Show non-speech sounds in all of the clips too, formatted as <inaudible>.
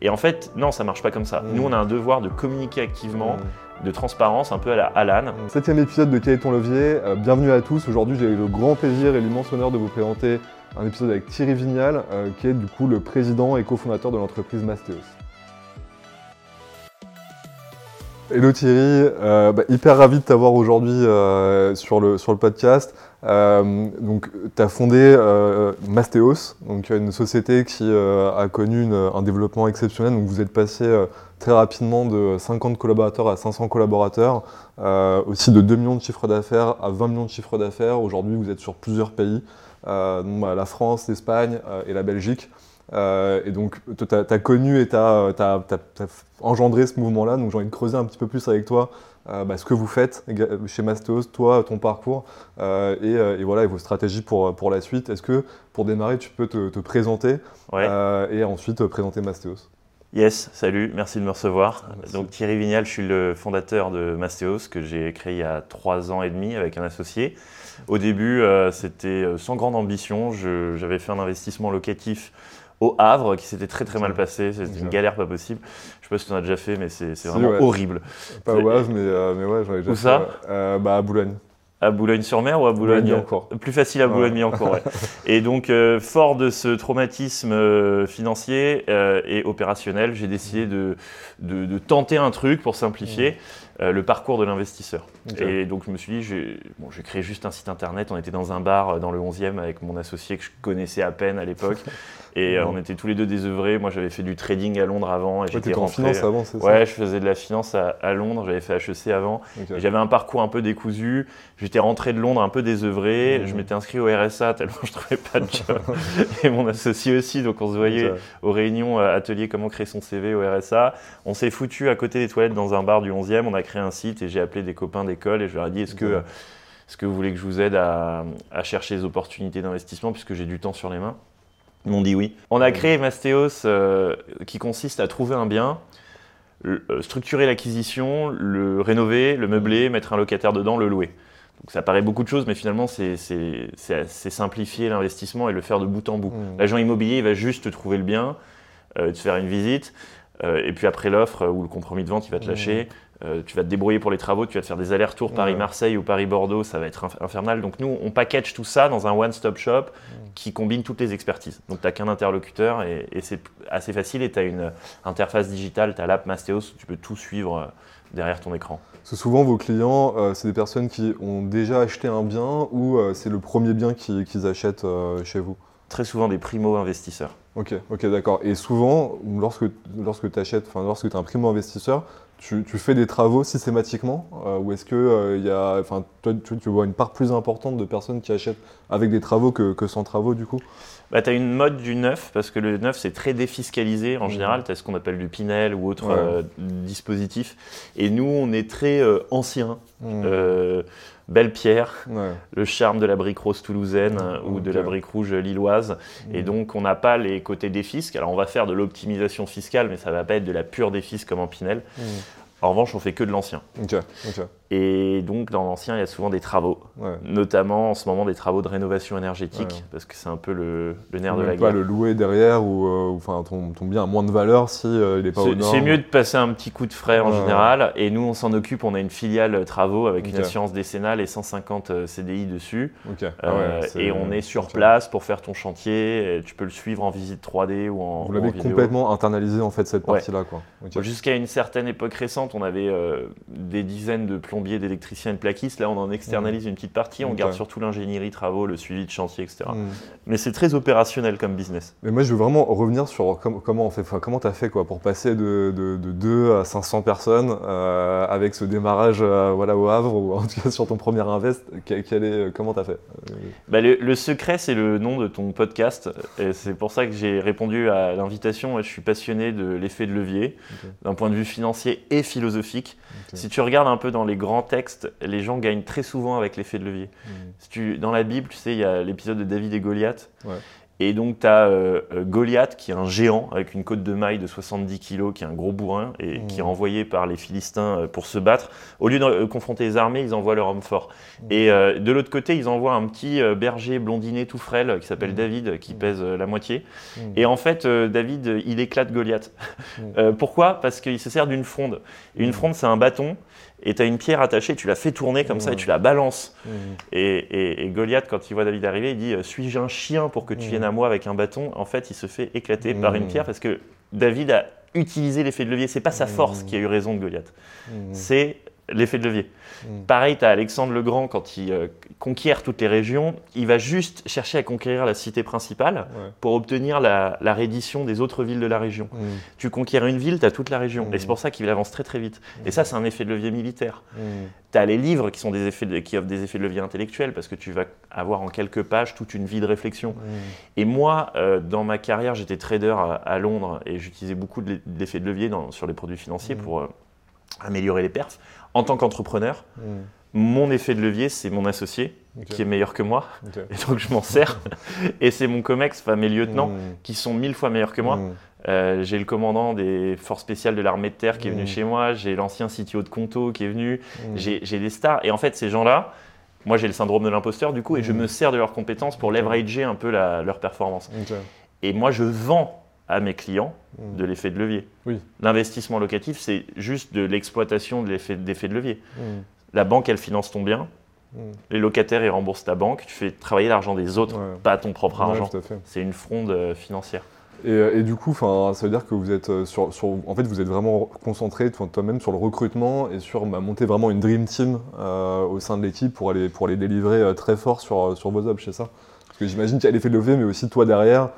Et en fait, non, ça marche pas comme ça. Nous, on a un devoir de communiquer activement, de transparence, un peu à la Alan. Septième épisode de Quel est ton levier? Euh, Bienvenue à tous. Aujourd'hui, j'ai le grand plaisir et l'immense honneur de vous présenter un épisode avec Thierry Vignal, euh, qui est du coup le président et cofondateur de l'entreprise Mastéos. Hello Thierry, euh, bah, hyper ravi de t'avoir aujourd'hui sur, le, sur le podcast. Euh, donc, tu as fondé euh, Mastéos, donc une société qui euh, a connu une- un développement exceptionnel. Donc, vous êtes passé euh, très rapidement de 50 collaborateurs à 500 collaborateurs, euh, aussi de 2 millions de chiffres d'affaires à 20 millions de chiffres d'affaires. Aujourd'hui, vous êtes sur plusieurs pays, euh, la France, l'Espagne euh, et la Belgique. Euh, et donc, tu as, connu et tu as, engendré ce mouvement-là. Donc, j'ai envie de creuser un petit peu plus avec toi euh, bah, ce que vous faites chez Mastéos, toi, ton parcours euh, et, euh, et voilà, et vos stratégies pour, pour la suite. Est-ce que, pour démarrer, tu peux te, te présenter Ouais. euh, et ensuite euh, présenter Mastéos? Yes, salut, merci de me recevoir. Merci. Donc Thierry Vignal, je suis le fondateur de Mastéos que j'ai créé il y a trois ans et demi avec un associé. Au début, euh, c'était euh, sans grande ambition. J'avais fait un investissement locatif au Havre qui s'était très très mal passé. C'était une galère pas possible. Je sais pas si tu en as déjà fait, mais c'est vraiment ouais. horrible. Pas au Havre, mais, euh, mais ouais, j'en ai déjà Où fait, ça. Euh, bah, À Boulogne. À Boulogne-sur-Mer ou à Boulogne Boulogne-Billancourt. Plus facile à Ouais. Boulogne-Billancourt, ouais. <laughs> Et donc, euh, fort de ce traumatisme euh, financier euh, et opérationnel, j'ai décidé de, de- de tenter un truc pour simplifier euh, le parcours de l'investisseur. Et donc, je me suis dit, j'ai bon, créé juste un site internet. On était dans un bar euh, dans le 11e avec mon associé que je connaissais à peine à l'époque. <laughs> Et euh, on était tous les deux désœuvrés. Moi, j'avais fait du trading à Londres avant. Et Ouais, j'étais en finance avant, c'est Ouais, je faisais de la finance à, à Londres. J'avais fait HEC avant. ça J'avais un parcours un peu décousu. J'étais rentré de Londres un peu désœuvré. Mhm. Je m'étais inscrit au RSA tellement je trouvais pas de job. <laughs> et mon associé aussi. Donc on se voyait aux réunions atelier comment créer son CV au RSA. On s'est foutu à côté des toilettes dans un bar du 11e. On a créé un site et j'ai appelé des copains d'école et je leur ai dit est-ce que, est-ce que vous voulez que je vous aide à, à chercher les opportunités d'investissement puisque j'ai du temps sur les mains? Ils m'ont dit oui. On a créé Mastéos euh, qui consiste à trouver un bien euh, structurer l'acquisition, le rénover, le meubler, mettre un locataire dedans, le louer. Donc ça paraît beaucoup de choses, mais finalement c'est simplifier l'investissement et le faire de bout en bout. L'agent immobilier il va juste te trouver le bien, euh, te faire une visite, euh, et puis après l'offre euh, ou le compromis de vente, il va te lâcher. Euh, tu vas te débrouiller pour les travaux, tu vas te faire des allers-retours. Paris-Marseille ou Paris-Bordeaux, ça va être inf- infernal. Donc nous, on package tout ça dans un one-stop shop qui combine toutes les expertises. Donc tu n'as qu'un interlocuteur et, et c'est assez facile et tu as une interface digitale, tu as l'app Mastéos où tu peux tout suivre euh, derrière ton écran. Parce que souvent, vos clients, euh, c'est des personnes qui ont déjà acheté un bien ou euh, c'est le premier bien qui- qu'ils achètent chez vous? Très souvent des primo-investisseurs. Ok, ok, d'accord. Et souvent, lorsque, lorsque tu achètes, enfin, lorsque tu es un primo-investisseur, tu, fais des travaux systématiquement euh, Ou est-ce que euh, y a, toi, tu vois une part plus importante de personnes qui achètent avec des travaux que, que sans travaux, du coup Bah, tu as une mode du neuf, parce que le neuf, c'est très défiscalisé. En général, tu as ce qu'on appelle du Pinel ou autre Ouais. euh, dispositif. Et nous, on est très euh, ancien. Hmm. Euh, belle pierre, Ouais. le charme de la brique rose toulousaine euh, ou de la brique rouge lilloise. Et Hmm. donc, on n'a pas les côtés défisques. Alors, on va faire de l'optimisation fiscale, mais ça va pas être de la pure défisque comme en Pinel. Hmm. En revanche, on fait que de l'ancien. Ok, ok. Et donc, dans l'ancien, il y a souvent des travaux. Ouais. Notamment, en ce moment, des travaux de rénovation énergétique, Ouais. parce que c'est un peu le, le nerf de la pas guerre. le louer derrière ou euh, enfin, ton, ton bien a moins de valeur si euh, il n'est pas au C'est nord. c'est mieux de passer un petit coup de frais en général. Et nous, on s'en occupe. On a une filiale euh, travaux avec une assurance décennale et 150 euh, CDI dessus. Ok. Ah Euh, c'est- et on est sur place pour faire ton chantier. Tu peux le suivre en visite 3D ou en, Vous ou l'avez complètement internalisé en fait cette partie-là, quoi. Jusqu'à une certaine époque récente, on avait euh, des dizaines de plombiers, d'électriciens et de plaquistes. Là, on en externalise une petite partie. On garde surtout l'ingénierie travaux, le suivi de chantier, etc. Hmm. Mais c'est très opérationnel comme business. Mais moi, je veux vraiment revenir sur com- comment on fait, comment t'as fait quoi pour passer de, de, de 2 à 500 personnes euh, avec ce démarrage euh, voilà, au Havre ou en tout cas sur ton premier invest. Quel, quel est, comment t'as fait? Euh, Bah, le, le secret, c'est le nom de ton podcast. Et c'est pour ça que j'ai répondu à l'invitation. Je suis passionné de l'effet de levier, d'un point de vue financier et philosophique. Si tu regardes un peu dans les grands textes, les gens gagnent très souvent avec l'effet de levier. Hmm. Si tu, dans la Bible, tu sais, il y a l'épisode de David et Goliath. Ouais. Et donc, tu as Goliath, qui est un géant avec une côte de maille de 70 kg, qui est un gros bourrin, et qui est envoyé par les Philistins euh, pour se battre. Au lieu de euh, confronter les armées, ils envoient leur homme fort. Et euh, de l'autre côté, ils envoient un petit berger blondiné tout frêle qui s'appelle David, qui pèse la moitié. Et en fait, David, il éclate Goliath. <laughs> pourquoi? Parce qu'il se sert d'une fronde. Et une fronde, c'est un bâton et tu as une pierre attachée, tu la fais tourner comme ça et tu la balances. Et, Goliath, quand il voit David arriver, il dit Suis-je un chien pour que tu viennes à moi avec un bâton? En fait, il se fait éclater par une pierre parce que David a utilisé l'effet de levier. C'est pas sa force qui a eu raison de Goliath. C'est l'effet de levier. Mm. Pareil, tu as Alexandre le Grand, quand il euh, conquiert toutes les régions, il va juste chercher à conquérir la cité principale pour obtenir la, reddition des autres villes de la région. Mm. Tu conquiers une ville, tu as toute la région. Et c'est pour ça qu'il avance très très vite. Et ça, c'est un effet de levier militaire. Tu as les livres qui, sont des effets qui offrent des effets de levier intellectuels parce que tu vas avoir en quelques pages toute une vie de réflexion. Et moi, euh, dans ma carrière, j'étais trader à, Londres et j'utilisais beaucoup d'effets de levier sur les produits financiers pour euh, améliorer les perfs en tant qu'entrepreneur, hmm. mon effet de levier, c'est mon associé qui est meilleur que moi. <laughs> Et donc, je m'en sers. <laughs> et c'est mon COMEX, enfin mes lieutenants, hmm. qui sont mille fois meilleurs que moi. Hmm. Euh, j'ai le commandant des forces spéciales de l'armée de terre qui est venu chez moi. J'ai l'ancien CTO de Conto qui est venu. J'ai des stars. Et en fait, ces gens-là, moi, j'ai le syndrome de l'imposteur, du coup, et je me sers de leurs compétences pour leverager un peu leur performance. Et moi, je vends à mes clients hmm. de l'effet de levier. Oui. L'investissement locatif, c'est juste de l'exploitation de l'effet de levier. Hmm. La banque, elle finance ton bien. Hmm. Les locataires, ils remboursent ta banque. Tu fais travailler l'argent des autres, pas ton propre argent. C'est une fronde euh, financière. Et, du coup, ça veut dire que vous êtes euh, sur, en fait, vous êtes vraiment concentré toi-même sur le recrutement et sur bah, monter vraiment une dream team euh, au sein de l'équipe pour aller pour les délivrer très fort sur sur vos jobs, c'est ça? Parce que j'imagine qu'il y a l'effet de levier, mais aussi toi derrière, euh,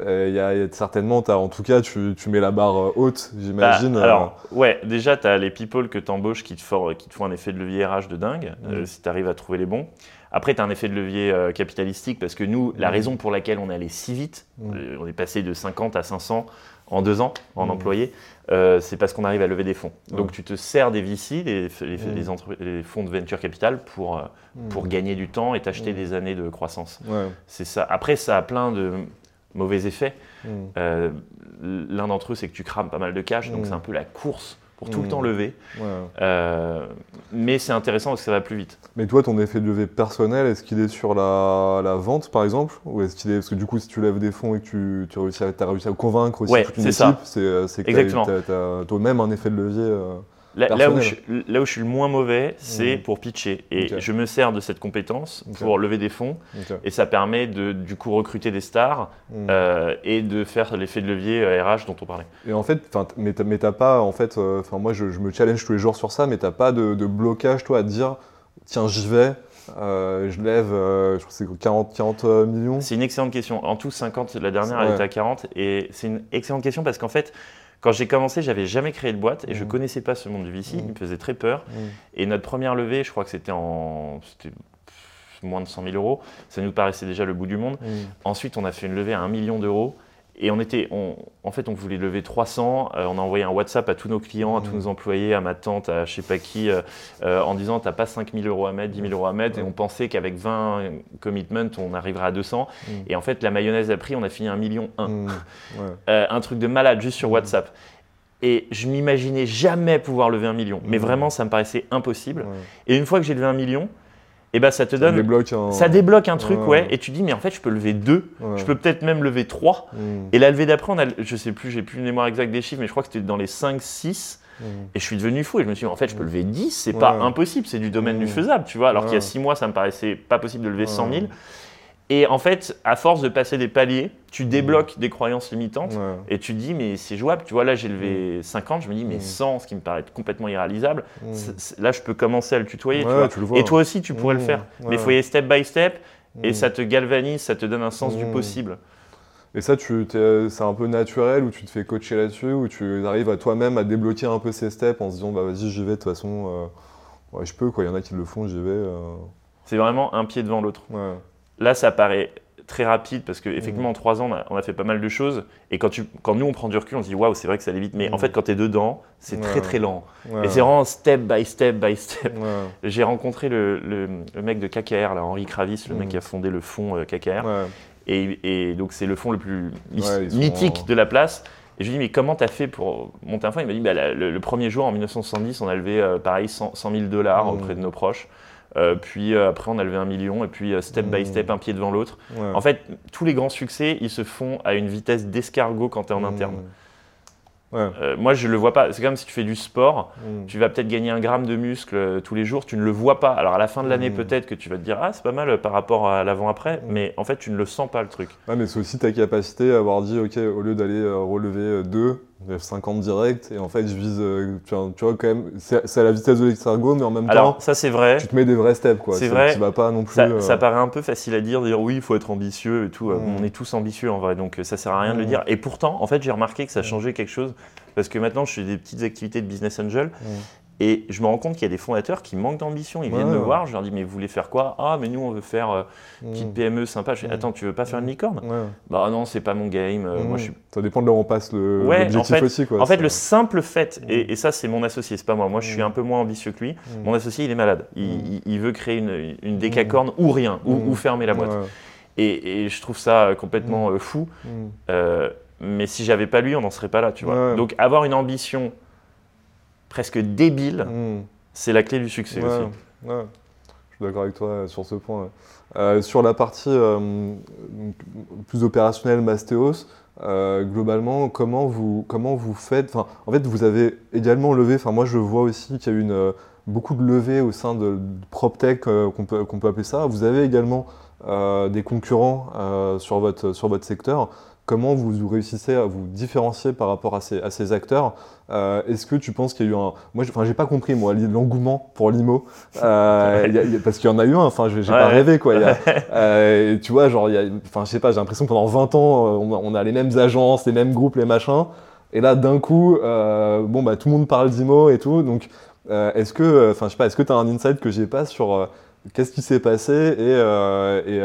il y, a certainement, en tout cas, tu, tu, mets la barre euh, haute, j'imagine. Bah, alors, ouais, déjà, tu as les people que tu embauches qui te, font, qui te font un effet de levier RH de dingue, euh, si tu arrives à trouver les bons. Après, tu as un effet de levier capitalistique parce que nous, la raison pour laquelle on est allé si vite, on est passé de 50 à 500 en deux ans en employés, c'est parce qu'on arrive à lever des fonds. Donc, tu te sers des VC, les, les, fonds de venture capital, pour, pour gagner du temps et t'acheter des années de croissance. C'est ça. Après, ça a plein de mauvais effets. Hmm. Euh, l'un d'entre eux, c'est que tu crames pas mal de cash, donc hmm. c'est un peu la course pour tout le temps hmm. lever. Euh, mais c'est intéressant parce que ça va plus vite. Mais toi, ton effet de levée personnel, est-ce qu'il est sur la, vente, par exemple Ou est-ce qu'il est... Parce que du coup, si tu lèves des fonds et que tu, tu réussis as réussi à convaincre aussi toute une équipe, c'est euh, que tu as, toi-même un effet de levier Là, où je, là, où je, suis le moins mauvais, c'est mmh. pour pitcher. Et je me sers de cette compétence pour lever des fonds. Et ça permet de, du coup, recruter des stars mmh. euh, et de faire l'effet de levier RH euh, dont on parlait. Et en fait, mais t'as pas, en fait, euh, enfin moi, je, me challenge tous les jours sur ça, mais t'as pas de, blocage, toi, à te dire, tiens, j'y vais. je lève, je crois que c'est 40, 40 millions. C'est une excellente question. En tout, 50, la dernière, elle était à 40. Et c'est une excellente question parce qu'en fait, quand j'ai commencé, j'avais jamais créé de boîte et je je mmh. connaissais pas ce monde du VC. Il me mmh. faisait très peur. Mmh. Et notre première levée, je crois que c'était en moins de 100 000 euros. Ça nous paraissait déjà le bout du monde. Ensuite, on a fait une levée à 1 million d'euros. Et on était, en fait, on voulait lever 300. Euh, on a envoyé un WhatsApp à tous nos clients, à tous mmh. nos employés, à ma tante, à je sais pas qui, euh, euh, en disant T'as pas 5 000 euros à mettre, 10 000 euros à mettre. Et on pensait qu'avec 20 commitments, on arriverait à 200. Mmh. Et en fait, la mayonnaise a pris, on a fini 1 million 1. Mmh. <laughs> un truc de malade juste sur WhatsApp. Et je m'imaginais jamais pouvoir lever un million. Mais vraiment, ça me paraissait impossible. Et une fois que j'ai levé un million, et bah ça te donne. Ça débloque un truc, ouais. Et tu dis, mais en fait, je peux lever deux. Je peux peut-être même lever trois. Mm. Et la levée d'après, on a, je sais plus, j'ai plus le mémoire exact des chiffres, mais je crois que c'était dans les 5, 6. Mm. Et je suis devenu fou. Et je me suis dit, en fait, je peux mm. lever 10, c'est pas impossible, c'est du domaine du faisable, tu vois. Alors qu'il y a 6 mois, ça me paraissait pas possible de lever 100 000. Et en fait, à force de passer des paliers, tu débloques des croyances limitantes et tu te dis, mais c'est jouable. Tu vois, là, j'ai levé 50, je me dis, mais 100, ce qui me paraît complètement irréalisable, là, je peux commencer à le tutoyer. et toi aussi, tu pourrais le faire. Mais il faut y aller step by step et ça te galvanise, ça te donne un sens du possible. Et ça, c'est un peu naturel ou tu te fais coacher là-dessus ou tu arrives à toi-même à débloquer un peu ces steps en se disant, bah vas-y, j'y vais, de toute façon, euh, je peux, quoi. Il y en a qui le font, j'y vais. Euh. C'est vraiment un pied devant l'autre. Là, ça paraît très rapide parce qu'effectivement, mmh. en trois ans, on a, fait pas mal de choses. Et quand, tu, quand nous, on prend du recul, on se dit waouh, c'est vrai que ça allait vite. Mais en mmh. fait, quand tu es dedans, c'est très très lent. Et c'est vraiment step by step by step. J'ai rencontré le, le, mec de KKR, là, Henri Kravis, le mec mmh. qui a fondé le fonds euh, KKR. Et, et donc, c'est le fonds le plus sont- mythique de la place. Et je lui dis, mais comment t'as fait pour monter un fonds? Il m'a dit, bah, la- le, le premier jour, en 1970, on a levé, euh, pareil, 100, 100 000 dollars Mhm. auprès de nos proches. Euh, puis euh, après, on a levé un million. Et puis, euh, step by Mhm. step, un pied devant l'autre. Ouais. En fait, tous les grands succès, ils se font à une vitesse d'escargot quand tu es en Mmh. interne. Ouais. Moi, je le vois pas. C'est comme si tu fais du sport, Mmh. tu vas peut-être gagner un gramme de muscle tous les jours, tu ne le vois pas. Alors à la fin de l'année, peut-être que tu vas te dire, ah, c'est pas mal par rapport à l'avant-après, mais en fait, tu ne le sens pas le truc. Ouais, mais c'est aussi ta capacité à avoir dit, ok, au lieu d'aller relever 2, 50 direct, et en fait, je vise, euh, tu, vois, tu vois, quand même, c'est à la vitesse de l'exergo, mais en même Alors, temps, ça, c'est vrai. tu te mets des vrais steps, quoi. C'est vrai. Tu vas pas non plus. Ça, euh, ça paraît un peu facile à dire, dire oui, il faut être ambitieux et tout. Euh, Mhm. On est tous ambitieux en vrai, donc ça sert à rien de le Mhm. dire. Et pourtant, en fait, j'ai remarqué que ça Mhm. changeait quelque chose parce que maintenant, je fais des petites activités de business angel. Et je me rends compte qu'il y a des fondateurs qui manquent d'ambition. Ils viennent Ouais. me voir, je leur dis mais vous voulez faire quoi? Ah, mais nous, on veut faire euh, mmh. petite PME sympa. Je fais Mhm. attends, tu veux pas faire une licorne? Ouais. Bah non, c'est pas mon game. euh. Moi, je suis Ça dépend de là où on passe l'objectif en fait- aussi, quoi. En fait, le simple fait, et, et ça c'est mon associé, c'est pas moi, moi je suis un peu moins ambitieux que lui, mon associé il est malade, il, il- il veut créer une, une décacorne ou rien, ou, ou fermer la boîte. Et, et je trouve ça euh, complètement euh, fou, mais si j'avais pas lui, on n'en serait pas là, tu vois. Donc avoir une ambition presque débile, Mmh. c'est la clé du succès Ouais, aussi. ouais. Je suis d'accord avec toi euh, sur ce point. Euh, sur la partie euh, plus opérationnelle Mastéos, euh, globalement, comment vous, comment vous faites enfin, En fait, vous avez également levé, enfin, moi je vois aussi qu'il y a eu une, beaucoup de levées au sein de, de PropTech, qu'on peut, qu'on peut appeler ça. Vous avez également des concurrents sur, votre, sur votre secteur. Comment vous réussissez à vous différencier par rapport à ces, à ces acteurs Euh, Est-ce que tu penses qu'il y a eu un... Moi, je- enfin, j'ai pas compris, moi, l'engouement pour l'IMO. Euh, <laughs> il y a- il y a- parce qu'il y en a eu un, enfin, j'ai Ouais, pas rêvé, quoi. Il y a- <laughs> euh, tu vois, genre, enfin, je sais pas, j'ai l'impression que pendant 20 ans, on a, on a les mêmes agences, les mêmes groupes, les machins. Et là, d'un coup, euh, bon, bah, tout le monde parle d'IMO et tout. Donc, euh, est-ce que, euh, enfin, je sais pas, est-ce que tu as un insight que j'ai pas sur qu'est-ce qui s'est passé et, et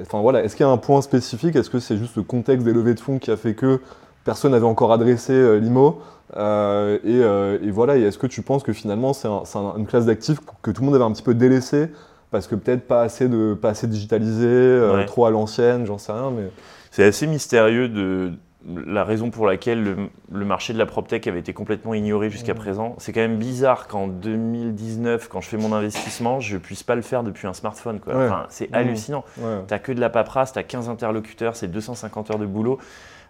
enfin, voilà, est-ce qu'il y a un point spécifique? Est-ce que c'est juste le contexte des levées de fonds qui a fait que personne n'avait encore adressé euh, l'IMO? Euh, et, euh, et voilà, est-ce que tu penses que finalement c'est un- c'est un- une classe d'actifs que tout le monde avait un petit peu délaissé parce que peut-être pas assez, de, pas assez digitalisé, Ouais. trop à l'ancienne, j'en sais rien, mais. C'est assez mystérieux de la raison pour laquelle le, le marché de la PropTech avait été complètement ignoré jusqu'à Mhm. présent. C'est quand même bizarre qu'en 2019, quand je fais mon investissement, je puisse pas le faire depuis un smartphone. quoi. Ouais. Enfin, c'est Mhm. hallucinant. Ouais. T'as que de la paperasse, t'as 15 interlocuteurs, c'est 250 heures de boulot.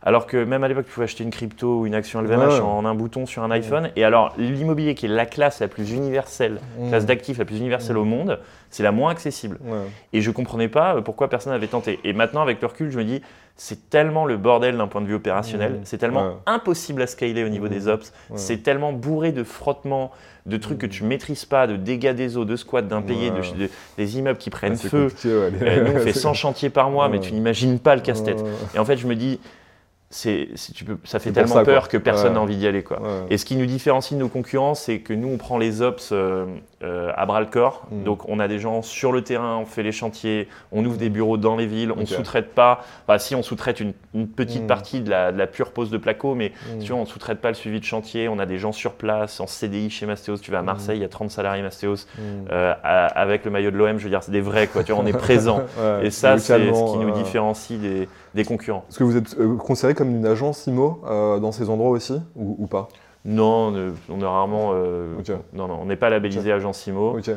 Alors que même à l'époque, tu pouvais acheter une crypto ou une action LVMH Ouais. en un bouton sur un iPhone. Et alors, l'immobilier, qui est la classe la plus universelle, classe Mmh. d'actifs la plus universelle au monde, c'est la moins accessible. Ouais. Et je comprenais pas euh, pourquoi personne n'avait tenté. Et maintenant, avec le recul, je me dis, c'est tellement le bordel d'un point de vue opérationnel, Mhm. c'est tellement impossible à scaler au niveau des ops, c'est tellement bourré de frottements, de trucs que tu maîtrises pas, de dégâts des eaux, de squats, d'impayés, de, de- des immeubles qui prennent c'est feu. Euh, nous, on fait <laughs> 100 chantiers par mois, mais tu n'imagines pas le casse-tête. Et en fait, je me dis, c'est, tu peux, ça fait tellement ça, quoi. peur que personne Ouais. n'a envie d'y aller. Quoi. ouais. Et ce qui nous différencie de nos concurrents, c'est que nous, on prend les ops euh, euh, à bras le corps. Mm. Donc, on a des gens sur le terrain, on fait les chantiers, on ouvre des bureaux dans les villes, on sous-traite pas. Enfin, si, on sous-traite une, une petite Mm. partie de la, de la pure pose de placo, mais Mm. tu vois, on ne sous-traite pas le suivi de chantier. On a des gens sur place, en CDI chez Mastéos. Tu vas à Marseille, il y a 30 salariés Mastéos. Mm. euh, à- avec le maillot de l'OM, je veux dire, c'est des vrais, quoi. Tu vois, on est <laughs> présent. Ouais, Et ça, c'est ce qui nous ouais. différencie des, des concurrents. Est-ce que vous êtes euh, considéré comme une agence IMO euh, dans ces endroits aussi ou, ou pas? Non, on est- rarement. euh, Ok. Non, non, on n'est pas labellisé agence IMO Ok.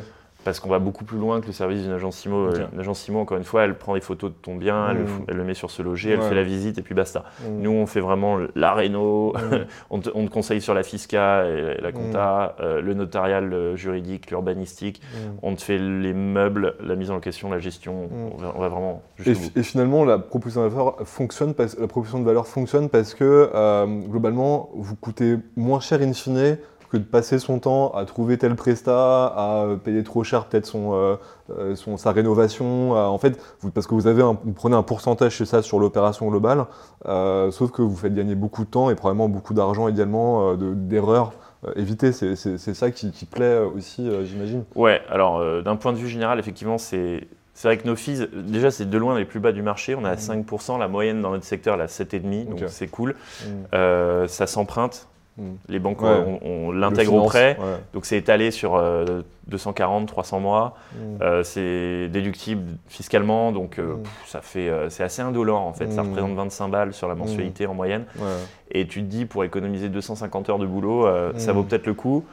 Parce qu'on va beaucoup plus loin que le service d'une agence IMO. Ok. Euh, Une agence IMO, encore une fois, elle prend des photos de ton bien, elle, le, Mm. elle le met sur ce loger, elle Ouais. fait la visite et puis basta. Mm. Nous, on fait vraiment la réno, Mm. <laughs> on, te, on te conseille sur la fisca et la compta, euh, le notarial, le juridique, l'urbanistique. On te fait les meubles, la mise en location, la gestion. On, va, on va vraiment Et, finalement, la proposition de valeur fonctionne parce, la proposition de valeur fonctionne parce que euh, globalement, vous coûtez moins cher in fine que de passer son temps à trouver tel prestat, à payer trop cher peut-être son, euh, euh, son- sa rénovation. à- en fait, vous- parce que vous, avez un- vous prenez un pourcentage c'est ça sur l'opération globale, euh, sauf que vous faites gagner beaucoup de temps et probablement beaucoup d'argent également de- d'erreurs euh, évitées. C'est ça qui, qui plaît aussi, euh, j'imagine. Ouais, alors euh, d'un point de vue général, effectivement, c'est vrai que nos fees, déjà, c'est de loin les plus bas du marché. On est à Mhm. 5%, la moyenne dans notre secteur, elle est à 7,5%, donc c'est cool. Mm. Euh, ça s'emprunte. Mm. Les banques, Ouais. on, l'intègre au prêt. ouais. Donc c'est étalé sur euh, 240, 300 mois. Mm. Euh, c'est déductible fiscalement, donc euh, Mm. pff, ça fait, euh, c'est assez indolore en fait. Ça représente 25 balles sur la mensualité en moyenne. Ouais. Et tu te dis pour économiser 250 heures de boulot, euh, ça vaut peut-être le coup.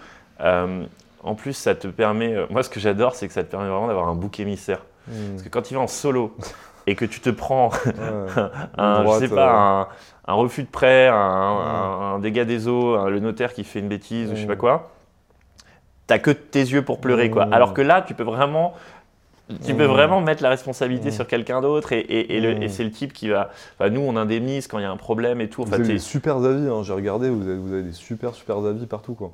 Euh, en plus, ça te permet. euh, moi, ce que j'adore, c'est que ça te permet vraiment d'avoir un bouc émissaire. Parce que quand tu vas en solo et que tu te prends <laughs> Ouais. un, droite, je sais euh, pas, un, un refus de prêt, un, un- un dégât des eaux, le notaire qui fait une bêtise ou je sais Mm. pas quoi, t'as que tes yeux pour pleurer quoi. Mm. Alors que là, tu peux vraiment, tu peux Mm. vraiment mettre la responsabilité Mm. sur quelqu'un d'autre et, et- et le- Mm. et c'est le type qui va. Enfin, nous, on indemnise quand il y a un problème et tout. Vous Enfin, avez t'es- des super avis, hein, j'ai regardé, vous avez, vous avez des super super avis partout quoi.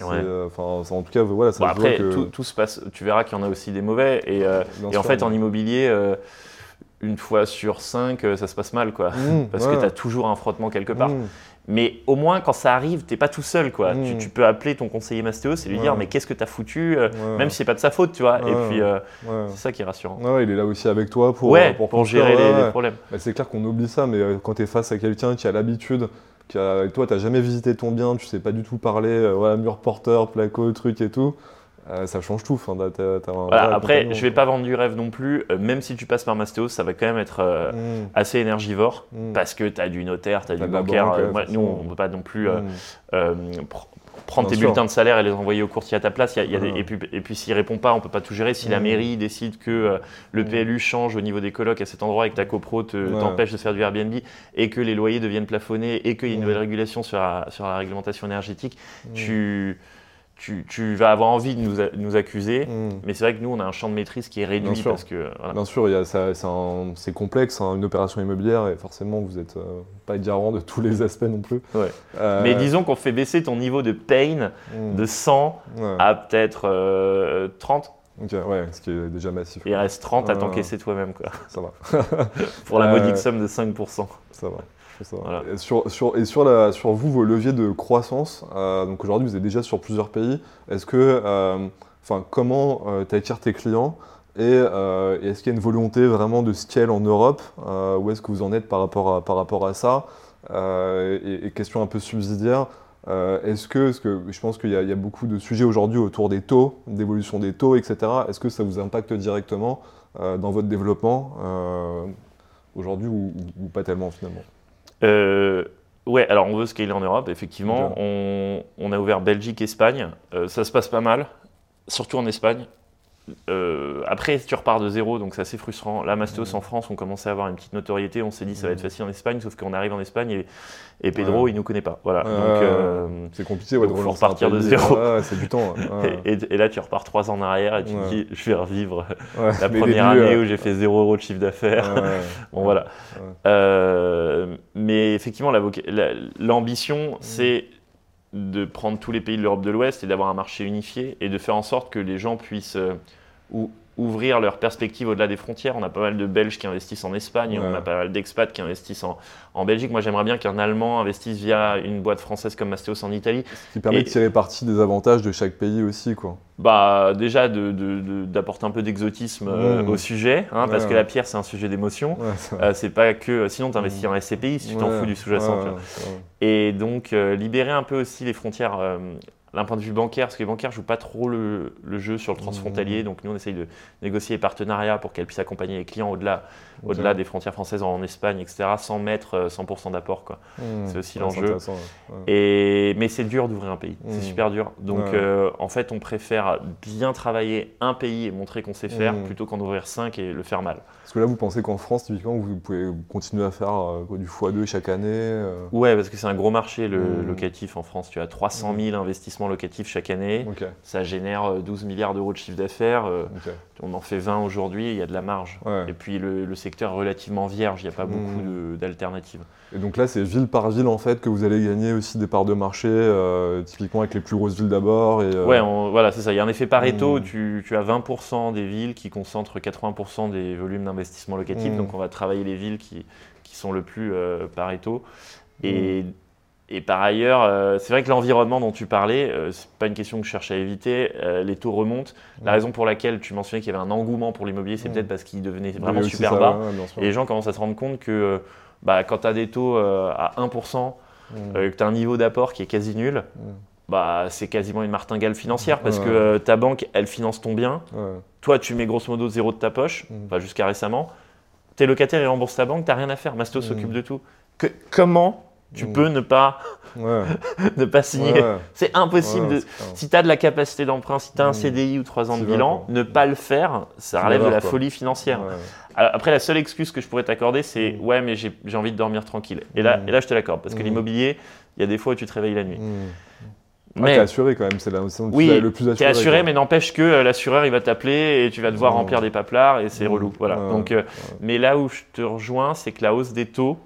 Ouais. euh, en tout cas, voilà, ça Bon, après, que. tout, tout se passe. Tu verras qu'il y en a aussi des mauvais et, euh, en fait, en immobilier. euh, une fois sur cinq, euh, ça se passe mal, quoi. Mm, <laughs> Parce ouais. que tu as toujours un frottement quelque part. Mm. Mais au moins, quand ça arrive, t'es pas tout seul, quoi. Tu, tu peux appeler ton conseiller mastéos et lui Ouais. dire, mais qu'est-ce que t'as foutu euh, Ouais. Même si c'est pas de sa faute, tu vois. Et puis, euh, c'est ça qui est rassurant. Il est là aussi avec toi pour, euh, pour, gérer les, problèmes. Bah, c'est clair qu'on oublie ça, mais quand tu es face à quelqu'un qui a l'habitude, qui a, toi, tu jamais visité ton bien, tu sais pas du tout parler, voilà, mur porteur, placo, truc et tout, euh, ça change tout. Enfin, un Voilà, après, je vais quoi. pas vendre du rêve non plus. euh, même si tu passes par mastéos, ça va quand même être euh, Mm, assez énergivore. mm, Parce que tu as du notaire, tu as T'as du bancaire. euh, ouais, nous, on ne peut pas non plus euh, mm. euh, pr- prendre Bien tes sûr. bulletins de salaire et les envoyer au courtier à ta place. Il y a- il y a des- Ouais. et puis, et puis s'il répond pas, on peut pas tout gérer. Si la mairie décide que euh, le. PLU change au niveau des colocs à cet endroit et que ta copro te- Ouais. t'empêche de faire du Airbnb et que les loyers deviennent plafonnés et qu'il y a une nouvelle régulation sur la, sur la réglementation énergétique, tu, tu, tu vas avoir envie de nous, a- nous accuser. Mm. Mais c'est vrai que nous, on a un champ de maîtrise qui est réduit Bien sûr. parce que voilà. Bien sûr, c'est complexe, hein, une opération immobilière, et forcément, vous n'êtes pas garant de tous les <laughs> aspects non plus. Ouais. Euh, Mais disons qu'on fait baisser ton niveau de pain mm, de 100 ouais. à peut-être euh, 30. Ok, ouais, ce qui est déjà massif. Il reste 30 à t'encaisser toi-même, quoi. Ça va. <laughs> <laughs> Pour la Euh, modique somme de 5%. Ça va. Ça va. Voilà. Et, sur, sur- et sur, la, sur vous, vos leviers de croissance, euh, donc aujourd'hui vous êtes déjà sur plusieurs pays, est-ce que, euh, enfin, comment tu attires tes clients et, euh, et est-ce qu'il y a une volonté vraiment de scale en Europe euh, Où est-ce que vous en êtes par rapport à, par rapport à ça Euh, et, et question un peu subsidiaire, euh, est-ce que, je pense qu'il y, a- il y a beaucoup de sujets aujourd'hui autour des taux, d'évolution des taux, etc. Est-ce que ça vous impacte directement euh, dans votre développement euh, aujourd'hui ou, ou- ou pas tellement finalement? Euh, ouais, alors on veut scaler en Europe, effectivement. On, on a ouvert Belgique, Espagne. Euh, ça se passe pas mal, surtout en Espagne. Euh, après, tu repars de zéro, donc c'est assez frustrant. Là, Mastéos Mm. en France, on commençait à avoir une petite notoriété. On s'est dit, ça va être Mm. facile en Espagne, sauf qu'on arrive en Espagne et, et Pedro, Ouais. il nous connaît pas. Voilà. Euh, C'est compliqué ouais, de Donc, faut repartir de zéro. C'est du temps. ouais. Et, <laughs> et- et là, tu repars trois ans en arrière et tu te dis, je vais revivre la première débuts, année euh, où j'ai fait 0 euros de chiffre d'affaires. <laughs> Bon, voilà. Euh, mais effectivement, la- l'ambition, c'est de prendre tous les pays de l'Europe de l'Ouest et d'avoir un marché unifié et de faire en sorte que les gens puissent euh, ou- ouvrir leurs perspectives au-delà des frontières. On a pas mal de Belges qui investissent en Espagne, Ouais. on a pas mal d'expats qui investissent en, en Belgique. Moi, j'aimerais bien qu'un Allemand investisse via une boîte française comme Mastéos en Italie. Ce qui permet Et- de tirer parti des avantages de chaque pays aussi. Quoi. Bah, déjà, d'apporter un peu d'exotisme euh, au sujet, hein, parce Ouais. que la pierre, c'est un sujet d'émotion. Euh, c'est pas que. Sinon, tu investis Mmh. en SCPI si tu t'en fous du sous-jacent. Et donc, euh, libérer un peu aussi les frontières d'un point de vue bancaire, parce que les bancaires jouent pas trop le, le jeu sur le transfrontalier. Mmh. Donc, nous, on essaye de négocier des partenariats pour qu'elles puissent accompagner les clients au-delà au-delà des frontières françaises en Espagne, etc., sans mettre euh, 100% d'apport. Quoi. Mmh. c'est aussi Ouais, l'enjeu. ouais. Et, mais c'est dur d'ouvrir un pays. C'est Mmh. super dur. Donc, Ouais. euh, en fait, on préfère bien travailler un pays et montrer qu'on sait faire plutôt qu'en ouvrir cinq et le faire mal. Parce que là, vous pensez qu'en France, typiquement, vous pouvez continuer à faire euh, quoi, du x2 chaque année euh, Ouais, parce que c'est un gros marché, le locatif en France. Tu as 300 000 investissements locatifs chaque année. Ça génère euh, 12 milliards d'euros de chiffre d'affaires. euh. On en fait 20 aujourd'hui, il y a de la marge. Ouais. Et puis le, le secteur est relativement vierge, il n'y a pas Mmh. beaucoup d'alternatives. Et donc là, c'est ville par ville en fait que vous allez gagner aussi des parts de marché, euh, typiquement avec les plus grosses villes d'abord. Euh, Ouais, on- voilà, c'est ça. Il y a un effet Pareto. Mmh. Tu, tu as 20% des villes qui concentrent 80% des volumes d'investissement locatif. Mmh. Donc on va travailler les villes qui, qui sont le plus euh, Pareto. Et. Et par ailleurs, euh, c'est vrai que l'environnement dont tu parlais, euh, c'est pas une question que je cherche à éviter. Euh, les taux remontent. La Mmh. raison pour laquelle tu mentionnais qu'il y avait un engouement pour l'immobilier, c'est Mmh. peut-être parce qu'il devenait vraiment super ça, bas. ouais. Et les gens commencent à se rendre compte que euh, bah, quand tu as des taux à 1%, euh, que tu as un niveau d'apport qui est quasi nul, Mm. bah, c'est quasiment une martingale financière parce Ouais. que ta banque, elle finance ton bien. Ouais. Toi, tu mets grosso modo zéro de ta poche, Mm. jusqu'à récemment. Tes locataires, ils remboursent ta banque, t'as rien à faire. Masto Mm. s'occupe de tout. Que- comment tu Mm. peux ne pas, Ouais. <laughs> ne pas signer Ouais. C'est impossible. Ouais, de... Si tu as de la capacité d'emprunt, si tu as un Mm. CDI ou 3 ans de bilan, ne pas le faire, ça relève de la quoi. folie financière. Alors, Après, la seule excuse que je pourrais t'accorder, c'est Mm. ouais, mais j'ai envie de dormir tranquille. Et là, et là je te l'accorde, parce que Mm. l'immobilier, il y a des fois où tu te réveilles la nuit. Mais t'es assuré quand même, c'est la c'est Oui, le plus tu es assuré. assuré, quoi. mais n'empêche que euh, l'assureur, il va t'appeler et tu vas devoir remplir des paplards et c'est relou. Voilà. Donc, euh. Mais là où je te rejoins, c'est que la hausse des taux.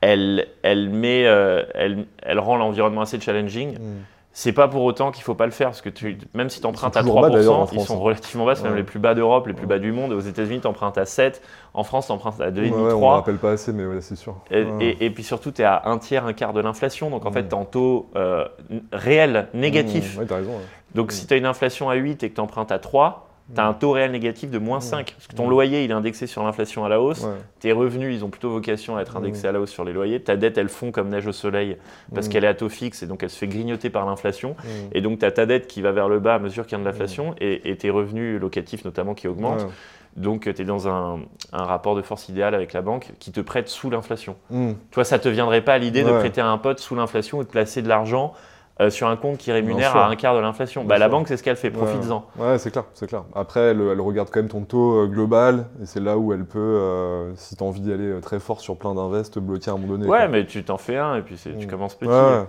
Elle, elle, met, euh, elle, elle rend l'environnement assez challenging. Mm. C'est pas pour autant qu'il faut pas le faire, parce que tu, même si tu empruntes à toujours bas, 3%, d'ailleurs, en ils sont hein. relativement bas, c'est même Ouais. les plus bas d'Europe, les plus Ouais. bas du monde. Aux États-Unis, tu empruntes à 7, en France, tu empruntes à 2,5, Ouais, ouais, on ne 3. rappelle pas assez, mais c'est sûr. Et, Ouais. et- et puis surtout, tu es à un tiers, un quart de l'inflation, donc en Mm. fait, tu es en taux euh, réel, négatif. Mm. T'as raison. Donc si tu as une inflation à 8 et que tu empruntes à 3, tu as un taux réel négatif de moins Mm. 5. Parce que ton loyer, il est indexé sur l'inflation à la hausse. Ouais. Tes revenus, ils ont plutôt vocation à être indexés à la hausse sur les loyers. Ta dette, elle fond comme neige au soleil parce qu'elle est à taux fixe et donc elle se fait grignoter par l'inflation. Et donc, tu as ta dette qui va vers le bas à mesure qu'il y a de l'inflation et, et tes revenus locatifs notamment qui augmentent. Ouais. Donc, tu es dans un, un rapport de force idéal avec la banque qui te prête sous l'inflation. Mm. Toi, ça te viendrait pas à l'idée de prêter à un pote sous l'inflation ou de placer de l'argent euh, sur un compte qui rémunère à un quart de l'inflation. Bah, la banque, c'est ce qu'elle fait, profites-en. Ouais, c'est clair, c'est clair. Après, elle, elle regarde quand même ton taux euh, global, et c'est là où elle peut, euh, si tu as envie d'y aller très fort sur plein d'investes, te bloquer à un moment donné. Ouais, quoi. mais tu t'en fais un et puis tu Mm. commences petit. Ouais.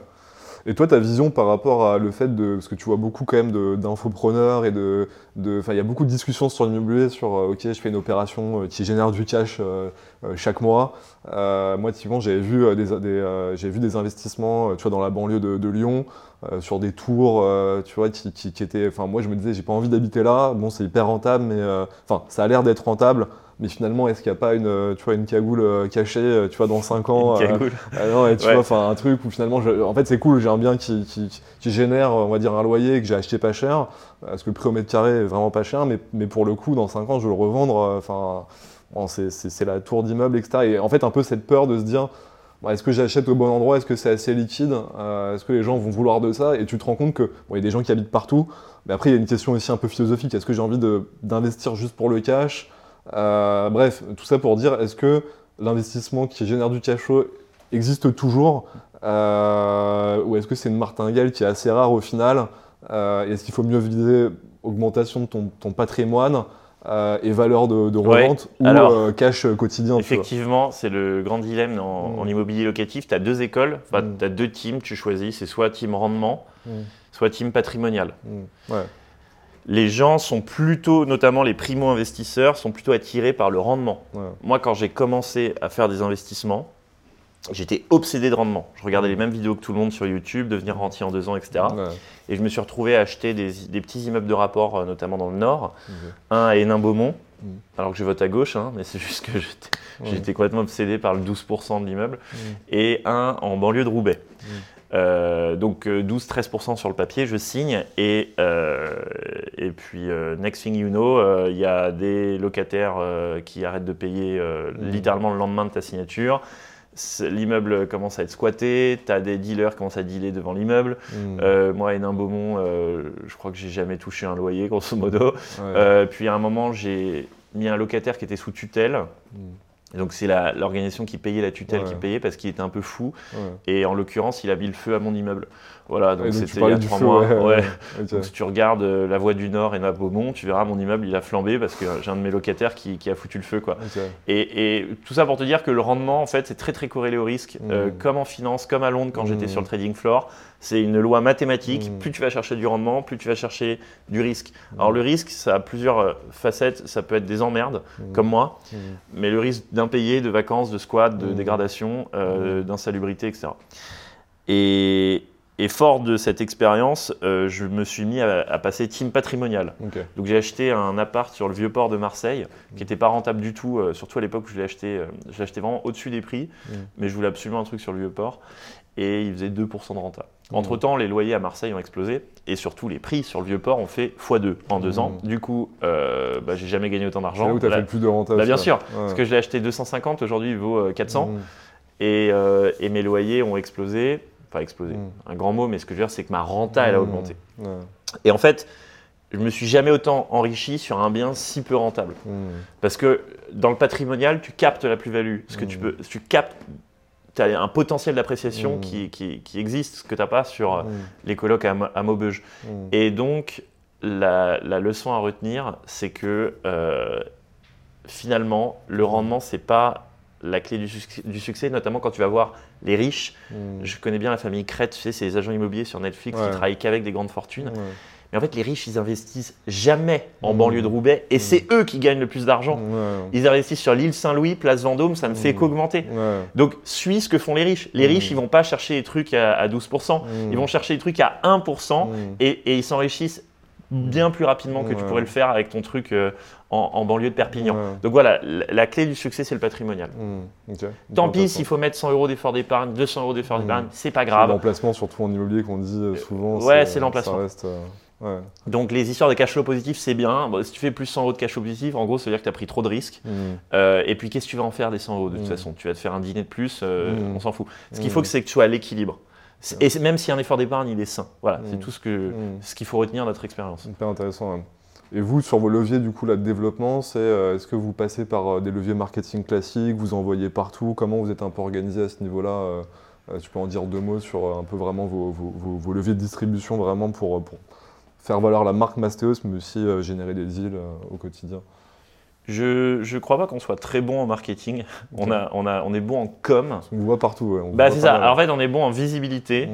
Et toi, ta vision par rapport à le fait de. Parce que tu vois beaucoup quand même d'infopreneurs et de. Enfin, il y a beaucoup de discussions sur l'immobilier sur euh, OK, je fais une opération euh, qui génère du cash euh, chaque mois. Moi, typiquement, j'avais vu, des, vu des investissements tu vois, dans la banlieue de, Lyon, sur des tours, tu vois, qui, qui, étaient. Enfin, moi, je me disais, j'ai pas envie d'habiter là. Bon, c'est hyper rentable, mais. Enfin, ça a l'air d'être rentable. Mais finalement, est-ce qu'il n'y a pas une, euh, tu vois, une cagoule euh, cachée, euh, tu vois, dans 5 ans Une cagoule. <laughs> ah non, et tu Ouais. vois, enfin un truc où finalement, je- en fait, c'est cool, j'ai un bien qui, qui, qui génère, on va dire, un loyer que j'ai acheté pas cher, parce que le prix au mètre carré est vraiment pas cher, mais, mais pour le coup, dans 5 ans, je vais le revendre, enfin, bon, c'est- la tour d'immeuble, etc. Et en fait, un peu cette peur de se dire, est-ce que j'achète au bon endroit, est-ce que c'est assez liquide, Euh, est-ce que les gens vont vouloir de ça, et tu te rends compte que, bon, il y a des gens qui habitent partout, mais après, il y a une question aussi un peu philosophique, est-ce que j'ai envie d'investir juste pour le cash Bref, tout ça pour dire, est-ce que l'investissement qui génère du cash flow existe toujours euh, ou est-ce que c'est une martingale qui est assez rare au final euh, Est-ce qu'il faut mieux viser augmentation de ton, ton patrimoine euh, et valeur de, de Ouais, revente ou alors, euh, cash quotidien Effectivement, c'est le grand dilemme en, Mm. en immobilier locatif. Tu as deux écoles, enfin, Mm. tu as deux teams, tu choisis. C'est soit team rendement, Mm. soit team patrimonial. Ouais. Les gens sont plutôt, notamment les primo-investisseurs, sont plutôt attirés par le rendement. Ouais. Moi, quand j'ai commencé à faire des investissements, j'étais obsédé de rendement. Je regardais les mêmes vidéos que tout le monde sur YouTube, devenir rentier en deux ans, etc. Ouais. Et je me suis retrouvé à acheter des, des petits immeubles de rapport, euh, notamment dans le Nord. Un à Hénin-Beaumont, Mm. alors que je vote à gauche, hein, mais c'est <laughs> juste que j'étais complètement obsédé par le 12% de l'immeuble. Mm. Et un en banlieue de Roubaix. Euh, donc euh, 12-13% sur le papier, je signe. Et, euh, et puis, euh, next thing you know, euh, il y a des locataires euh, qui arrêtent de payer euh, littéralement le lendemain de ta signature. L'immeuble commence à être squatté, tu as des dealers qui commencent à dealer devant l'immeuble. Mm. Euh, moi, à Hénin-Beaumont, euh, je crois que j'ai jamais touché un loyer, grosso modo. Ouais. Euh, puis à un moment, j'ai mis un locataire qui était sous tutelle. Mm. Et Donc c'est la- l'organisation qui payait la tutelle Ouais. qui payait parce qu'il était un peu fou. Ouais. Et en l'occurrence, il a mis le feu à mon immeuble. Voilà, donc c'était il y a trois feu, mois. ouais. <laughs> Donc si tu regardes euh, la voie du Nord et na Beaumont, tu verras mon immeuble, il a flambé parce que j'ai un de mes locataires qui, qui a foutu le feu. Quoi. Et, et tout ça pour te dire que le rendement, en fait, c'est très très corrélé au risque. Mm. Euh, comme en finance, comme à Londres quand j'étais Mm. sur le trading floor, c'est une loi mathématique. Mm. Plus tu vas chercher du rendement, plus tu vas chercher du risque. Mm. Alors le risque, ça a plusieurs euh, facettes. Ça peut être des emmerdes, Mm. comme moi, mais le risque d'impayé, de vacances, de squat, de dégradation, euh, d'insalubrité, etc. Et, et fort de cette expérience, euh, je me suis mis à, à passer team patrimonial. Donc j'ai acheté un appart sur le vieux port de Marseille, qui n'était pas rentable du tout, euh, surtout à l'époque où je l'ai acheté. je l'ai acheté vraiment au-dessus des prix, mais je voulais absolument un truc sur le vieux port. Et il faisait 2% de renta. Mm. Entre-temps, les loyers à Marseille ont explosé, et surtout les prix sur le vieux port ont fait x2 en deux ans. Du coup, euh, bah, j'ai jamais gagné autant C'est d'argent. là où tu as Là- fait le plus de rentable. bah, bien sûr, Ouais. parce que je l'ai acheté 250, aujourd'hui il vaut euh, 400. Mm. et, euh, et mes loyers ont explosé. Enfin, explosé, un grand mot, mais ce que je veux dire, c'est que ma renta, elle a Mmh. augmenté. Ouais. Et en fait, je me suis jamais autant enrichi sur un bien si peu rentable. Mmh. Parce que dans le patrimonial, tu captes la plus-value. Ce que tu peux, tu captes, tu as un potentiel d'appréciation Mm. qui, qui, qui existe, ce que tu n'as pas sur euh, Mmh. les colocs à, à Maubeuge. Mmh. Et donc, la, la leçon à retenir, c'est que euh, finalement, le rendement, c'est pas la clé du, du succès, notamment quand tu vas voir les riches. Je connais bien la famille Crête, tu sais, c'est les agents immobiliers sur Netflix Ouais. qui travaillent qu'avec des grandes fortunes. Ouais. Mais en fait, les riches, ils investissent jamais en Mm. banlieue de Roubaix et c'est eux qui gagnent le plus d'argent. Ouais. Ils investissent sur l'île Saint-Louis, place Vendôme, ça ne fait Mm. qu'augmenter. Ouais. Donc, suis ce que font les riches? Les riches, ils vont pas chercher des trucs à, à 12%, Mm. ils vont chercher des trucs à 1% Mmh. et, et ils s'enrichissent bien plus rapidement que tu pourrais le faire avec ton truc euh, en, en banlieue de Perpignan. Ouais. Donc voilà, la, la clé du succès, c'est le patrimonial. Mmh. Tant pis s'il faut mettre 100 euros d'effort d'épargne, 200 euros d'effort d'épargne, c'est pas grave. L'emplacement, surtout en immobilier, qu'on dit euh, souvent. ouais, c'est l'emplacement. Ça reste. euh, ouais. Donc les histoires de cash flow positif, c'est bien. Bon, si tu fais plus 100 euros de cash flow positif, en gros, ça veut dire que tu as pris trop de risques. Mmh. Euh, et puis, qu'est-ce que tu vas en faire des 100 euros de toute Mm. façon? Tu vas te faire un dîner de plus, euh, Mm. on s'en fout. Ce qu'il faut, c'est que tu sois à l'équilibre. Et même si un effort d'épargne, il est sain. Voilà, c'est tout ce qu'il faut retenir de notre expérience. Hyper intéressant. ouais. Et vous, sur vos leviers du coup, là, de développement, c'est euh, est-ce que vous passez par des leviers marketing classiques, vous envoyez partout? Comment vous êtes un peu organisé à ce niveau-là Tu peux en dire deux mots sur un peu vraiment vos, vos- vos- vos leviers de distribution vraiment pour, pour faire valoir la marque Mastéos, mais aussi euh, générer des deals euh, au quotidien. Je ne crois pas qu'on soit très bon en marketing. On, a, on, a, on est bon en com. On vous voit partout. ouais, on vous Bah, c'est ça. Alors, en fait, on est bon en visibilité. Mm.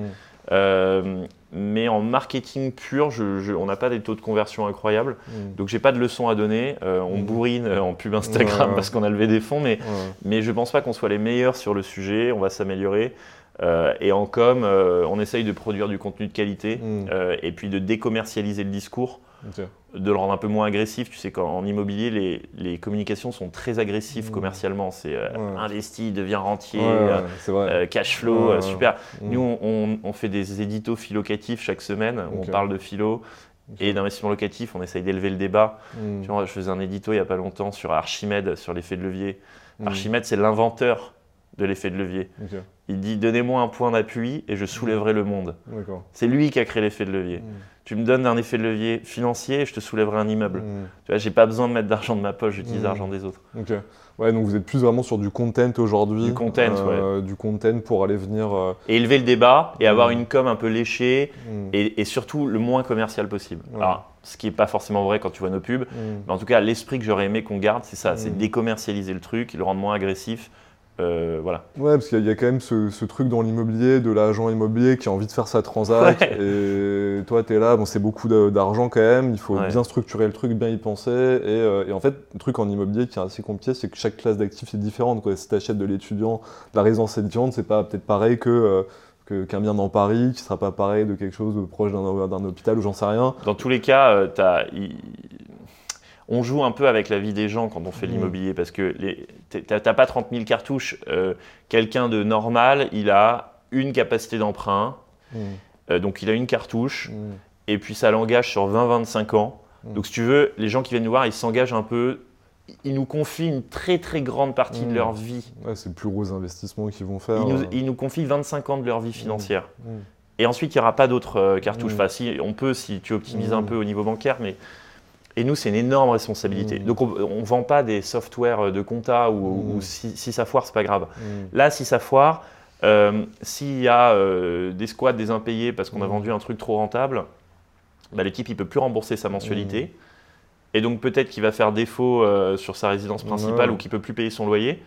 euh, mais en marketing pur, je- je- on n'a pas des taux de conversion incroyables. Mm. Donc, j'ai pas de leçons à donner. Euh, on Mm. bourrine en pub Instagram Ouais. parce qu'on a levé des fonds, mais. Mais je pense pas qu'on soit les meilleurs sur le sujet, on va s'améliorer. Euh, et en com, euh, on essaye de produire du contenu de qualité Mm. euh, et puis de décommercialiser le discours, de le rendre un peu moins agressif. Tu sais qu'en immobilier, les, les communications sont très agressives Mm. commercialement. C'est Ouais. investi, devient rentier, Ouais, ouais, cash flow, super. Mm. Nous, on, on- on fait des éditos philocatifs chaque semaine où on parle de philo et d'investissement locatif. On essaye d'élever le débat. Mm. Tu vois, je faisais un édito il n'y a pas longtemps sur Archimède, sur l'effet de levier. Archimède, c'est l'inventeur de l'effet de levier. Il dit Donnez-moi un point d'appui et je soulèverai le monde. C'est lui qui a créé l'effet de levier. Mm. Tu me donnes un effet de levier financier et je te soulèverai un immeuble. Mm. Tu vois, j'ai pas besoin de mettre d'argent de ma poche, j'utilise Mm. l'argent des autres. Ok. Ouais, donc vous êtes plus vraiment sur du content aujourd'hui. Du content, euh, Du content pour aller venir. euh, Et élever le débat et avoir Mm. une com un peu léchée et, et surtout le moins commercial possible. Alors, ce qui n'est pas forcément vrai quand tu vois nos pubs, mais en tout cas, l'esprit que j'aurais aimé qu'on garde, c'est ça c'est Mm. décommercialiser le truc, le rendre moins agressif. Euh, voilà. Ouais, parce qu'il y, a- il y a quand même ce, ce truc dans l'immobilier de l'agent immobilier qui a envie de faire sa transac. Ouais. Et toi, tu es là, bon, c'est beaucoup d'argent quand même. Il faut Ouais. bien structurer le truc, bien y penser. Et, euh, et en fait, le truc en immobilier qui est assez compliqué, c'est que chaque classe d'actifs est différente. Quoi. Si tu achètes de l'étudiant, de la résidence étudiante, c'est pas peut-être pareil que. euh, que- qu'un bien dans Paris, qui sera pas pareil de quelque chose de proche d'un hôpital ou j'en sais rien. Dans tous les cas, euh, t'as- il- on joue un peu avec la vie des gens quand on fait Mhm. l'immobilier parce que t'as t'as pas 30 000 cartouches. Euh, Quelqu'un de normal, il a une capacité d'emprunt, Mm, euh, donc il a une cartouche, mm, et puis ça l'engage sur 20-25 ans. Donc si tu veux, les gens qui viennent nous voir, ils s'engagent un peu, ils nous confient une très très grande partie de leur vie. Ouais, c'est le plus gros investissement qu'ils vont faire. Ils nous, euh. ils nous confient 25 ans de leur vie financière. Et ensuite, il n'y aura pas d'autres cartouches. Enfin, si, on peut si tu optimises un peu au niveau bancaire, mais. Et nous, c'est une énorme responsabilité. Mm. Donc, on ne vend pas des softwares de compta ou, Mm. si, si ça foire, c'est pas grave. Mm. Là, si ça foire, euh, s'il y a euh, des squats, des impayés parce qu'on a vendu un truc trop rentable, bah, le type, il peut plus rembourser sa mensualité. Et donc, peut-être qu'il va faire défaut euh, sur sa résidence principale ou qu'il peut plus payer son loyer.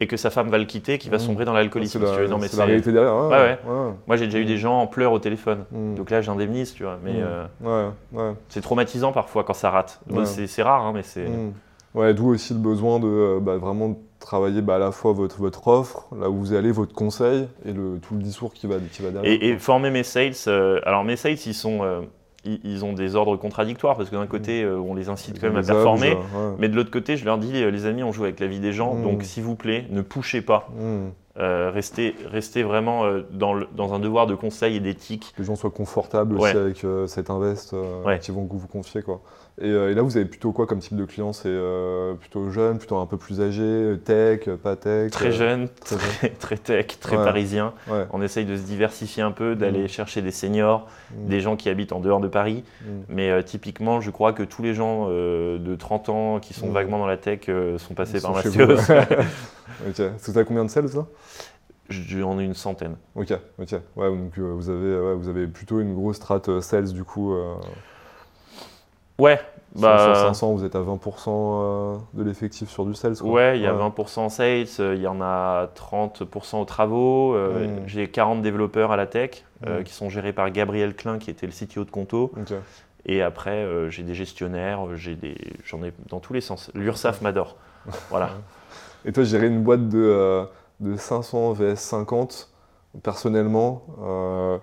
Et que sa femme va le quitter, qu'il va Mm. sombrer dans C'est l'alcoolisme. veux. la, Non, mais c'est la c'est- réalité derrière. Ouais, Ouais, ouais. Moi, j'ai déjà eu Mm. des gens en pleurs au téléphone. Mm. Donc là, j'indemnise, tu vois. Mais euh, Ouais, ouais. c'est traumatisant parfois quand ça rate. Bon, c'est c'est rare, hein, mais c'est. Mm. Ouais, d'où aussi le besoin de euh, bah, vraiment travailler bah, à la fois votre, votre offre, là où vous allez, votre conseil et le, tout le discours qui va, qui va derrière. Et, et former mes sales. euh, alors, mes sales, ils, sont, euh, ils, ils ont des ordres contradictoires parce que d'un côté, euh, on les incite quand même à performer. ouais. Mais de l'autre côté, je leur dis, euh, les amis, on joue avec la vie des gens. Mm. Donc, s'il vous plaît, ne poussez pas. Mm. Euh, rester, rester vraiment euh, dans, le- dans un devoir de conseil et d'éthique. Que les gens soient confortables aussi avec euh, cet invest Ouais. qu'ils vont vous confier. Quoi. Et, euh, et là, vous avez plutôt quoi comme type de client? C'est euh, plutôt jeune, plutôt un peu plus âgé, tech, pas tech Très euh, jeune, très très, <laughs> très tech, très Ouais. parisien. Ouais. On essaye de se diversifier un peu, d'aller Mm. chercher des seniors, Mm. des gens qui habitent en dehors de Paris. Mm. Mais euh, typiquement, je crois que tous les gens euh, de 30 ans qui sont vaguement dans la tech euh, sont passés Ils par ouais. <laughs> <laughs> ok. Vous avez combien de sales là J'en ai une centaine. Ok, ok. Ouais, donc euh, vous, avez, ouais, vous avez plutôt une grosse strat euh, sales du coup. Ouais, bah, sur 500, vous êtes à 20% euh, de l'effectif sur du sales. quoi. Ouais, il y a 20% sales, euh, il y en a 30% aux travaux. euh, Mm. J'ai 40 développeurs à la tech euh, Mm. qui sont gérés par Gabriel Klein, qui était le CTO de Conto. Et après, j'ai des gestionnaires, j'ai des, j'en ai dans tous les sens. L'URSAF m'adore. Voilà. <laughs> Et toi, gérer une boîte de, de 500 vs 50, personnellement, euh,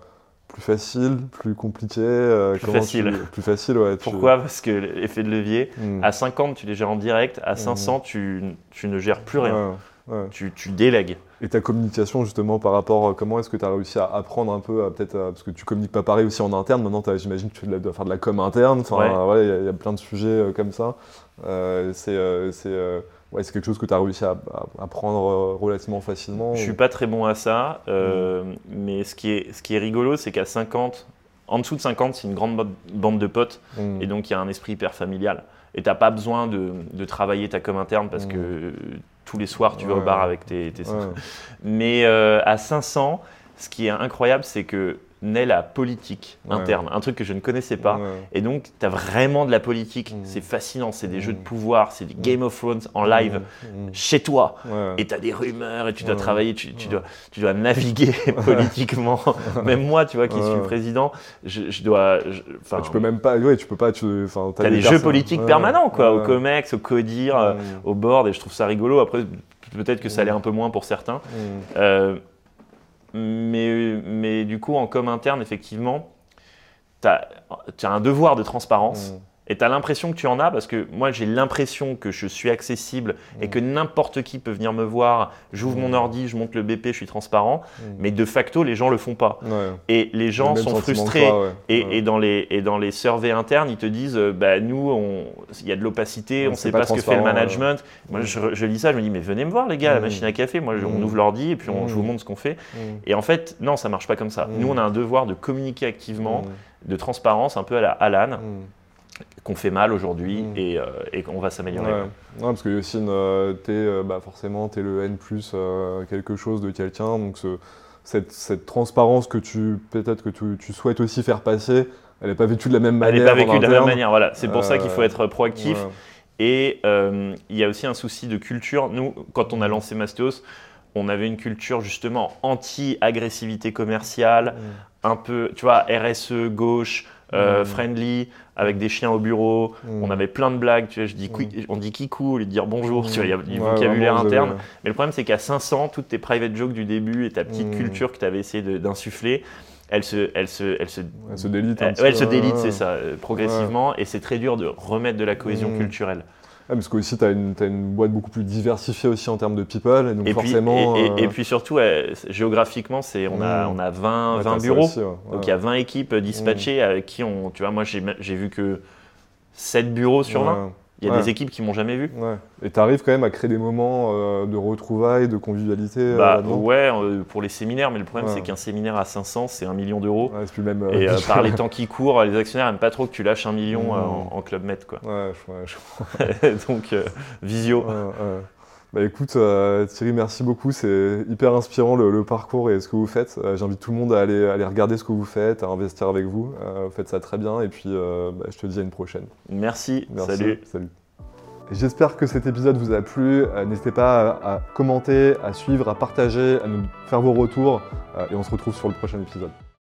plus facile, plus compliqué euh, Plus facile. tu- Plus facile, ouais. tu- Pourquoi? Parce que l'effet de levier, Hmm. à 50, tu les gères en direct, à 500, tu, tu ne gères plus rien. Ouais, ouais. Tu, tu délègues. Et ta communication, justement, par rapport, euh, comment est-ce que tu as réussi à apprendre un peu, à peut-être, à- parce que tu communiques pas pareil aussi en interne, maintenant j'imagine que tu dois faire de la com interne, enfin, Ouais. il y a- il y, a plein de sujets euh, comme ça. Euh, c'est euh, c'est, euh, ouais, quelque chose que tu as réussi à, à apprendre euh, relativement facilement Je suis pas très bon à ça, euh, Mm. mais ce qui est, ce qui est rigolo, c'est qu'à 50, en dessous de 50, c'est une grande bande de potes, Hmm. et donc il y a un esprit hyper familial. Et t'as pas besoin de, de travailler ta com interne parce Mm. que euh, tous les soirs, tu vas au bar avec tes. Mais euh, à 500, ce qui est incroyable, c'est que naît la politique Ouais. interne, un truc que je ne connaissais pas. Ouais. Et donc, tu as vraiment de la politique. Mm. C'est fascinant. C'est des Mm. jeux de pouvoir, c'est du Game of Thrones en live chez toi. Ouais. Et tu as des rumeurs et tu dois travailler, tu, dois, tu dois naviguer <laughs> politiquement. Même moi, tu vois, qui suis président, je, je dois. enfin, tu peux même pas, ouais, tu peux pas, tu, T'as des des jeux politiques permanents, quoi, au COMEX, au CODIR, euh, au board, et je trouve ça rigolo. Après, peut-être que ça l'est un peu moins pour certains. Euh, mais, mais du coup, en com interne, effectivement, tu as, un devoir de transparence. Hmm. Et tu as l'impression que tu en as parce que moi j'ai l'impression que je suis accessible et que n'importe qui peut venir me voir. J'ouvre mon Mm. ordi, je monte le BP, je suis transparent. Hmm. Mais de facto, les gens le font pas. Ouais. Et les gens Le sont frustrés. toi, ouais. Et, Ouais. et dans les, et dans les surveys internes, ils te disent euh, bah, nous, on- il y a de l'opacité, on ne sait pas pas, ce que fait le management. Moi, Mm. je, je lis ça, je me dis mais venez me voir, les gars, à la machine à café. Moi, je- on ouvre l'ordi et puis on- je vous montre ce qu'on fait. Et en fait, non, ça marche pas comme ça. Nous, on a un devoir de communiquer activement, de transparence, un peu à la Alan. Qu'on fait mal aujourd'hui Mm. et, euh, et qu'on va s'améliorer. Ouais. Parce que Yacine, euh, t'es euh, bah, forcément t'es le N plus euh, quelque chose de quelqu'un, donc ce- cette, cette transparence que tu peut-être que tu, tu souhaites aussi faire passer, elle n'est pas vécue de la même Elle manière. n'est pas vécue de la même manière. Voilà, c'est pour ça qu'il faut être proactif. Ouais. Et il y a aussi un souci de culture. Nous, quand on a lancé Mastéos, on avait une culture justement anti-agressivité commerciale, Hmm. un peu, tu vois, RSE, gauche, euh, Mm. friendly, avec des chiens au bureau. Hmm. On avait plein de blagues, tu vois, je dis, qui- on dit kikou au lieu de dire bonjour, tu vois, il y a du Ouais, vocabulaire avez- interne. Mais le problème, c'est qu'à 500, toutes tes private jokes du début et ta petite Mm. culture que tu avais essayé d'insuffler, elle se, elle se, elle se, Elle se délite. un elle, ouais, se délite, c'est ça, euh, progressivement, et c'est très dur de remettre de la cohésion Mm. culturelle. Ouais, parce qu'aussi, tu as, une t'as une boîte beaucoup plus diversifiée aussi en termes de people, et donc Et puis, forcément. et, et- euh, et puis surtout, géographiquement, c'est, on, a, Mm. on a 20, ouais, 20 t'as ça bureaux. aussi, ouais. Donc il y a 20 équipes dispatchées avec qui on. Tu vois, moi j'ai j'ai vu que 7 bureaux sur 20. Il y a Ouais. des équipes qui m'ont jamais vu. Ouais. Et tu arrives quand même à créer des moments euh, de retrouvailles, de convivialité euh, Bah ouais, euh, pour les séminaires, mais le problème Ouais. c'est qu'un séminaire à 500, c'est un million d'euros. Plus même. euh, Et <laughs> par les temps qui courent, les actionnaires n'aiment pas trop que tu lâches un million euh, Mm. en, en Club Med. Quoi. Ouais, je, je- <laughs> Donc, visio. Bah écoute, euh, Thierry, merci beaucoup. C'est hyper inspirant le, le parcours et ce que vous faites. Euh, J'invite tout le monde à aller, à aller regarder ce que vous faites, à investir avec vous. Euh, vous faites ça très bien. Et puis, bah, je te dis à une prochaine. Merci. Merci. Salut. Salut. J'espère que cet épisode vous a plu. N'hésitez pas à, à commenter, à suivre, à partager, à nous faire vos retours. Et on se retrouve sur le prochain épisode.